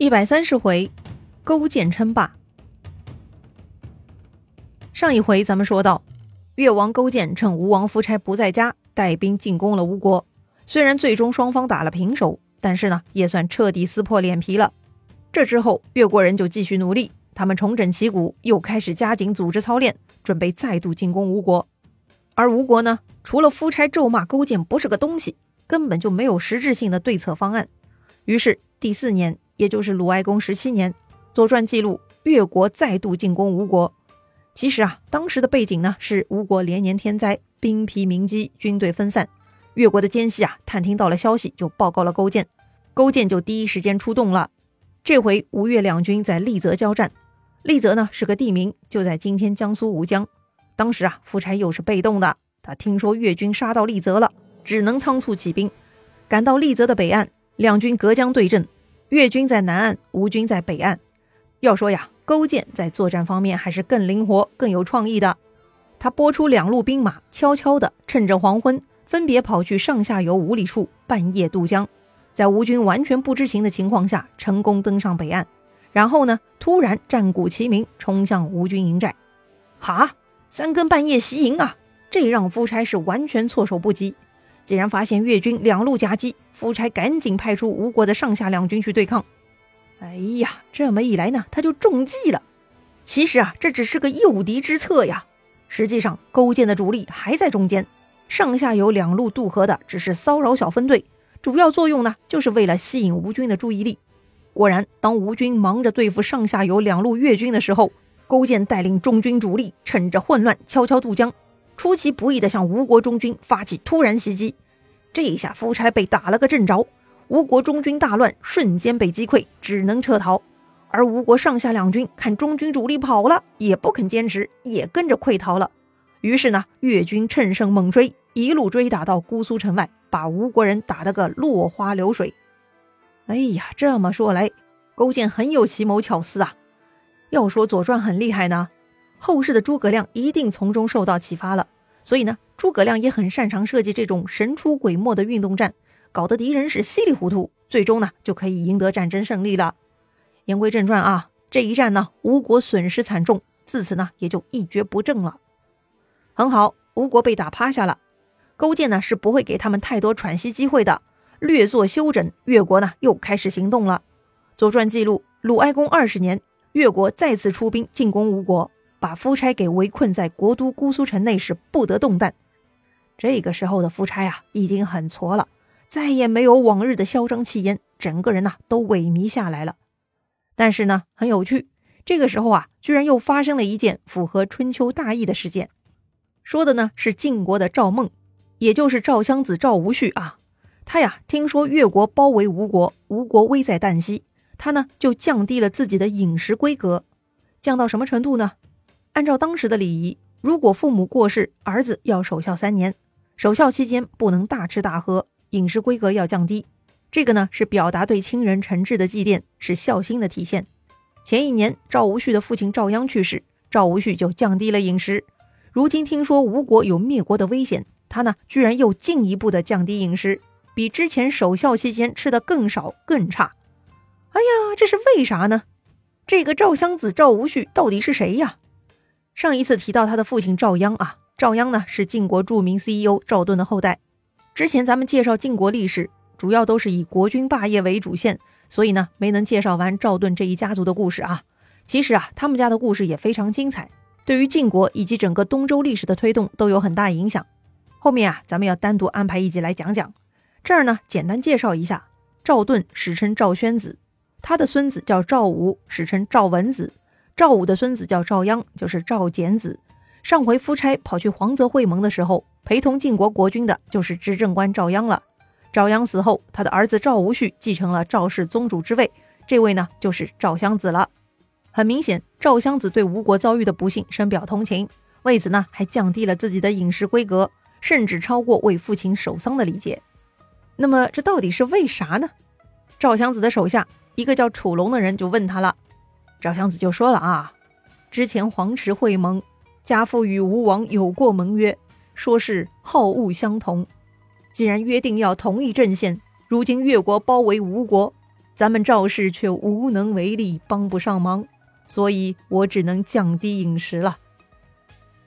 一百三十回，勾践称霸。上一回咱们说到，越王勾践趁吴王夫差不在家，带兵进攻了吴国。虽然最终双方打了平手，但是呢，也算彻底撕破脸皮了。这之后，越国人就继续努力，他们重整旗鼓，又开始加紧组织操练，准备再度进攻吴国。而吴国呢，除了夫差咒骂勾践不是个东西，根本就没有实质性的对策方案。于是第四年。也就是鲁哀公十七年，《左传》记录越国再度进攻吴国。其实啊，当时的背景呢是吴国连年天灾，兵疲民饥，军队分散。越国的奸细啊，探听到了消息，就报告了勾践。勾践就第一时间出动了。这回吴越两军在利泽交战。利泽呢是个地名，就在今天江苏吴江。当时啊，夫差又是被动的，他听说越军杀到利泽了，只能仓促起兵，赶到利泽的北岸，两军隔江对阵。越军在南岸，吴军在北岸。要说呀，勾践在作战方面还是更灵活、更有创意的。他拨出两路兵马，悄悄地趁着黄昏，分别跑去上下游五里处，半夜渡江，在吴军完全不知情的情况下，成功登上北岸。然后呢，突然战鼓齐鸣，冲向吴军营寨。哈，三更半夜袭营啊！这让夫差是完全措手不及。竟然发现越军两路夹击，夫差赶紧派出吴国的上下两军去对抗。哎呀，这么一来呢，他就中计了。其实啊，这只是个诱敌之策呀。实际上，勾践的主力还在中间，上下游两路渡河的只是骚扰小分队，主要作用呢，就是为了吸引吴军的注意力。果然，当吴军忙着对付上下游两路越军的时候，勾践带领中军主力，趁着混乱悄悄渡江。出其不意地向吴国中军发起突然袭击，这一下夫差被打了个正着，吴国中军大乱，瞬间被击溃，只能撤逃。而吴国上下两军看中军主力跑了，也不肯坚持，也跟着溃逃了。于是呢，越军趁胜猛追，一路追打到姑苏城外，把吴国人打得个落花流水。哎呀，这么说来，勾践很有奇谋巧思啊！要说《左传》很厉害呢。后世的诸葛亮一定从中受到启发了，所以呢，诸葛亮也很擅长设计这种神出鬼没的运动战，搞得敌人是稀里糊涂，最终呢就可以赢得战争胜利了。言归正传啊，这一战呢，吴国损失惨重，自此呢也就一蹶不振了。很好，吴国被打趴下了，勾践呢是不会给他们太多喘息机会的，略作休整，越国呢又开始行动了。左传记录，鲁哀公二十年，越国再次出兵进攻吴国。把夫差给围困在国都姑苏城内，是不得动弹。这个时候的夫差啊，已经很挫了，再也没有往日的嚣张气焰，整个人呐都萎靡下来了。但是呢，很有趣，这个时候啊，居然又发生了一件符合春秋大义的事件。说的呢是晋国的赵孟，也就是赵襄子赵无恤啊。他呀，听说越国包围吴国，吴国危在旦夕，他呢就降低了自己的饮食规格，降到什么程度呢？按照当时的礼仪，如果父母过世，儿子要守孝三年，守孝期间不能大吃大喝，饮食规格要降低。这个呢是表达对亲人诚挚的祭奠，是孝心的体现。前一年赵无恤的父亲赵鞅去世，赵无恤就降低了饮食。如今听说吴国有灭国的危险，他呢居然又进一步的降低饮食，比之前守孝期间吃的更少更差。哎呀，这是为啥呢？这个赵襄子赵无恤到底是谁呀？上一次提到他的父亲赵鞅啊，赵鞅呢是晋国著名 CEO 赵盾的后代。之前咱们介绍晋国历史，主要都是以国君霸业为主线，所以呢没能介绍完赵盾这一家族的故事啊。其实啊，他们家的故事也非常精彩，对于晋国以及整个东周历史的推动都有很大影响。后面啊，咱们要单独安排一集来讲讲。这儿呢，简单介绍一下，赵盾史称赵宣子，他的孙子叫赵武，史称赵文子。赵武的孙子叫赵鞅，就是赵简子。上回夫差跑去黄泽会盟的时候，陪同晋国国君的就是执政官赵鞅了。赵鞅死后，他的儿子赵无恤继承了赵氏宗主之位，这位呢就是赵襄子了。很明显，赵襄子对吴国遭遇的不幸深表同情，为此呢还降低了自己的饮食规格，甚至超过为父亲守丧的礼节。那么这到底是为啥呢？赵襄子的手下一个叫楚龙的人就问他了。赵襄子就说了啊，之前黄池会盟，家父与吴王有过盟约，说是好恶相同。既然约定要同一阵线，如今越国包围吴国，咱们赵氏却无能为力，帮不上忙，所以我只能降低饮食了。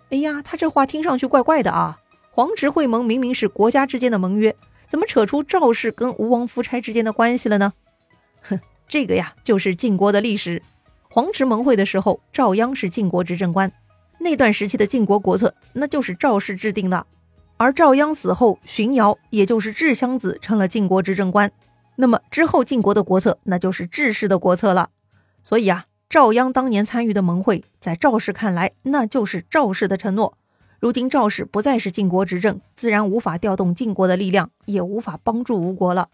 哎呀，他这话听上去怪怪的啊！黄池会盟明明是国家之间的盟约，怎么扯出赵氏跟吴王夫差之间的关系了呢？哼，这个呀，就是晋国的历史。黄池盟会的时候，赵鞅是晋国执政官，那段时期的晋国国策，那就是赵氏制定的。而赵鞅死后，荀瑶也就是智襄子成了晋国执政官。那么之后晋国的国策，那就是智氏的国策了。所以啊，赵鞅当年参与的盟会，在赵氏看来，那就是赵氏的承诺。如今赵氏不再是晋国执政，自然无法调动晋国的力量，也无法帮助吴国了。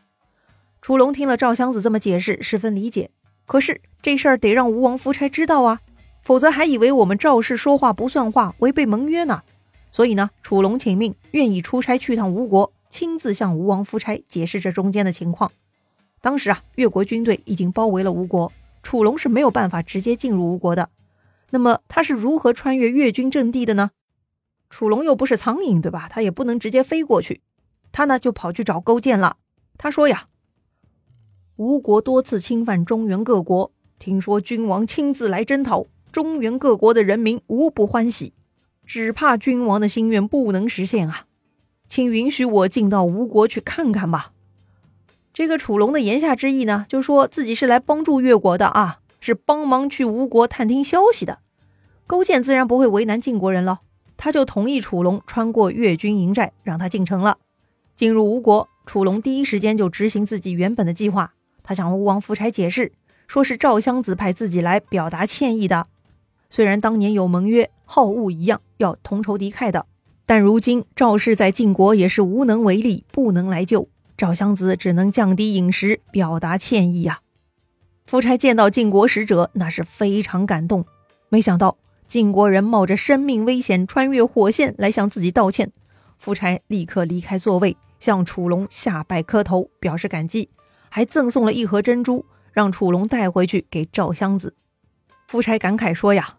楚龙听了赵襄子这么解释，十分理解。可是这事儿得让吴王夫差知道啊，否则还以为我们赵氏说话不算话，违背盟约呢。所以呢，楚龙请命，愿意出差去趟吴国，亲自向吴王夫差解释这中间的情况。当时啊，越国军队已经包围了吴国，楚龙是没有办法直接进入吴国的。那么他是如何穿越越军阵地的呢？楚龙又不是苍蝇，对吧？他也不能直接飞过去。他呢就跑去找勾践了。他说呀：“吴国多次侵犯中原各国，听说君王亲自来征讨，中原各国的人民无不欢喜。”只怕君王的心愿不能实现啊，请允许我进到吴国去看看吧。这个楚龙的言下之意呢，就说自己是来帮助越国的啊，是帮忙去吴国探听消息的。勾践自然不会为难晋国人了，他就同意楚龙穿过越军营寨，让他进城了。进入吴国，楚龙第一时间就执行自己原本的计划，他向吴王夫差解释，说是赵襄子派自己来表达歉意的。虽然当年有盟约，好恶一样要同仇敌忾的，但如今赵氏在晋国也是无能为力，不能来救赵襄子，只能降低饮食，表达歉意呀。夫差见到晋国使者，那是非常感动。没想到晋国人冒着生命危险穿越火线来向自己道歉，夫差立刻离开座位，向楚龙下拜磕头，表示感激，还赠送了一盒珍珠，让楚龙带回去给赵襄子。夫差感慨说呀。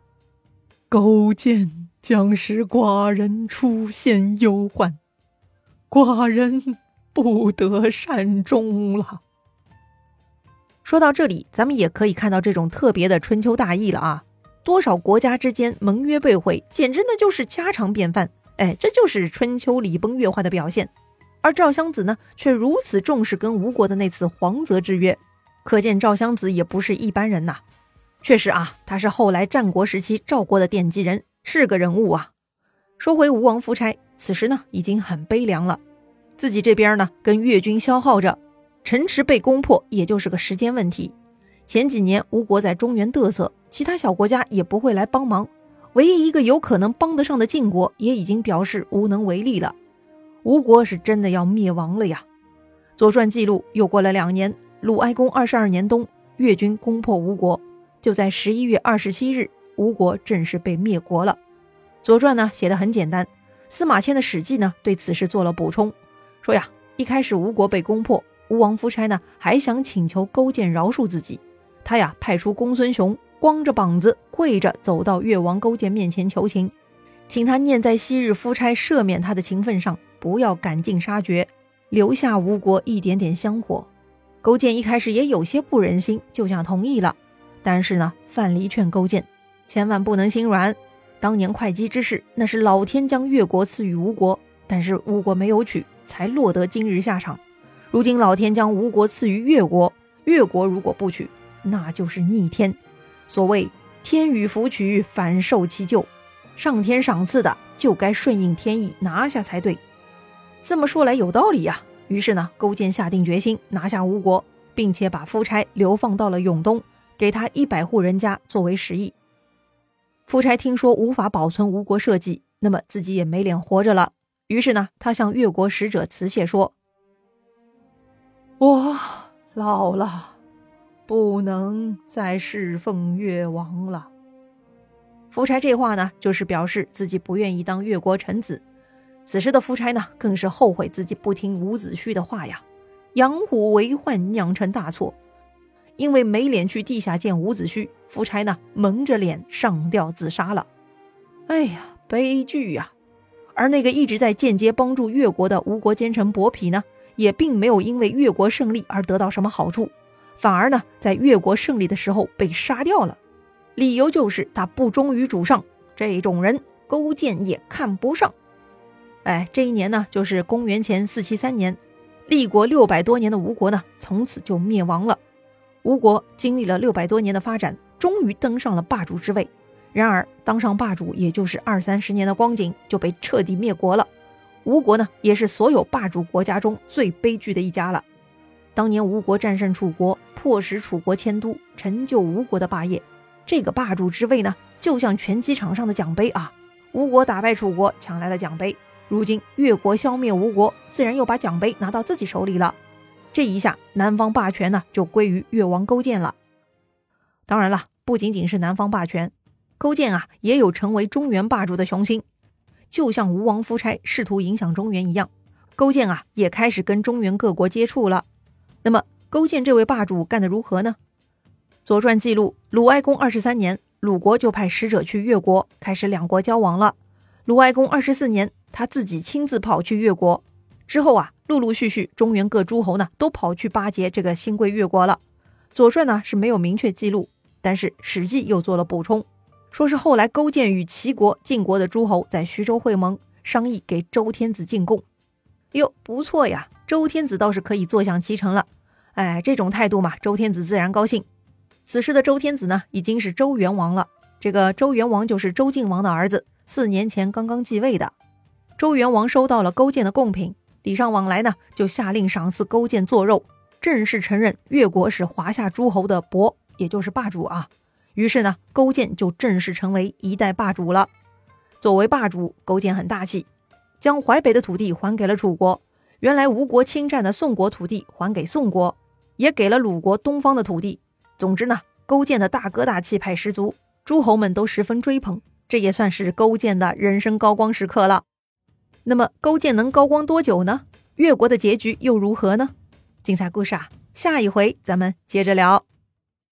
勾践将使寡人出现忧患，寡人不得善终了。说到这里，咱们也可以看到这种特别的春秋大义了啊！多少国家之间盟约被毁，简直那就是家常便饭。哎，这就是春秋礼崩乐坏的表现。而赵襄子呢，却如此重视跟吴国的那次黄泽之约，可见赵襄子也不是一般人呐。确实啊，他是后来战国时期赵国的奠基人，是个人物啊。说回吴王夫差，此时呢已经很悲凉了，自己这边呢跟越军消耗着，城池被攻破也就是个时间问题。前几年吴国在中原嘚瑟，其他小国家也不会来帮忙，唯一一个有可能帮得上的晋国也已经表示无能为力了。吴国是真的要灭亡了呀！《左传》记录，又过了两年，鲁哀公二十二年冬，越军攻破吴国。就在十一月二十七日，吴国正式被灭国了。《左传》呢写的很简单，司马迁的《史记》呢对此事做了补充，说呀，一开始吴国被攻破，吴王夫差呢还想请求勾践饶恕自己，他呀派出公孙雄，光着膀子跪着走到越王勾践面前求情，请他念在昔日夫差赦免他的情分上，不要赶尽杀绝，留下吴国一点点香火。勾践一开始也有些不忍心，就想同意了。但是呢，范蠡劝勾践，千万不能心软。当年会稽之事，那是老天将越国赐予吴国，但是吴国没有取，才落得今日下场。如今老天将吴国赐予越国，越国如果不取，那就是逆天。所谓天与福取，反受其咎。上天赏赐的，就该顺应天意拿下才对。这么说来有道理呀。于是呢，勾践下定决心拿下吴国，并且把夫差流放到了永东。给他一百户人家作为食邑。夫差听说无法保存吴国社稷，那么自己也没脸活着了。于是呢，他向越国使者辞谢说：“我老了，不能再侍奉越王了。”夫差这话呢，就是表示自己不愿意当越国臣子。此时的夫差呢，更是后悔自己不听伍子胥的话呀，养虎为患，酿成大错。因为没脸去地下见伍子胥，夫差呢蒙着脸上吊自杀了。哎呀，悲剧呀！而那个一直在间接帮助越国的吴国奸臣伯嚭呢，也并没有因为越国胜利而得到什么好处，反而呢在越国胜利的时候被杀掉了，理由就是他不忠于主上，这种人勾践也看不上。哎，这一年呢就是公元前四七三年，立国六百多年的吴国呢从此就灭亡了。吴国经历了六百多年的发展，终于登上了霸主之位。然而，当上霸主也就是二三十年的光景，就被彻底灭国了。吴国呢，也是所有霸主国家中最悲剧的一家了。当年吴国战胜楚国，迫使楚国迁都，成就吴国的霸业。这个霸主之位呢，就像拳击场上的奖杯啊。吴国打败楚国，抢来了奖杯。如今越国消灭吴国，自然又把奖杯拿到自己手里了。这一下，南方霸权呢，就归于越王勾践了。当然了，不仅仅是南方霸权。勾践啊，也有成为中原霸主的雄心，就像吴王夫差试图影响中原一样，勾践啊也开始跟中原各国接触了。那么，勾践这位霸主干得如何呢？《左传》记录，鲁哀公二十三年，鲁国就派使者去越国，开始两国交往了。鲁哀公二十四年，他自己亲自跑去越国，之后啊，陆陆续续中原各诸侯呢都跑去巴结这个新贵越国了。《左传》呢是没有明确记录，但是《史记》又做了补充。说是后来勾践与齐国、晋国的诸侯在徐州会盟，商议给周天子进贡。哟，不错呀，周天子倒是可以坐享其成了。哎，这种态度嘛，周天子自然高兴。此时的周天子呢，已经是周元王了。这个周元王就是周敬王的儿子，四年前刚刚继位的。周元王收到了勾践的贡品，礼尚往来呢，就下令赏赐勾践做肉，正式承认越国是华夏诸侯的伯，也就是霸主啊。于是呢，勾践就正式成为一代霸主了。作为霸主，勾践很大气，将淮北的土地还给了楚国，原来吴国侵占的宋国土地还给宋国，也给了鲁国东方的土地。总之呢，勾践的大哥大气派十足，诸侯们都十分追捧，这也算是勾践的人生高光时刻了。那么，勾践能高光多久呢？越国的结局又如何呢？精彩故事啊，下一回咱们接着聊。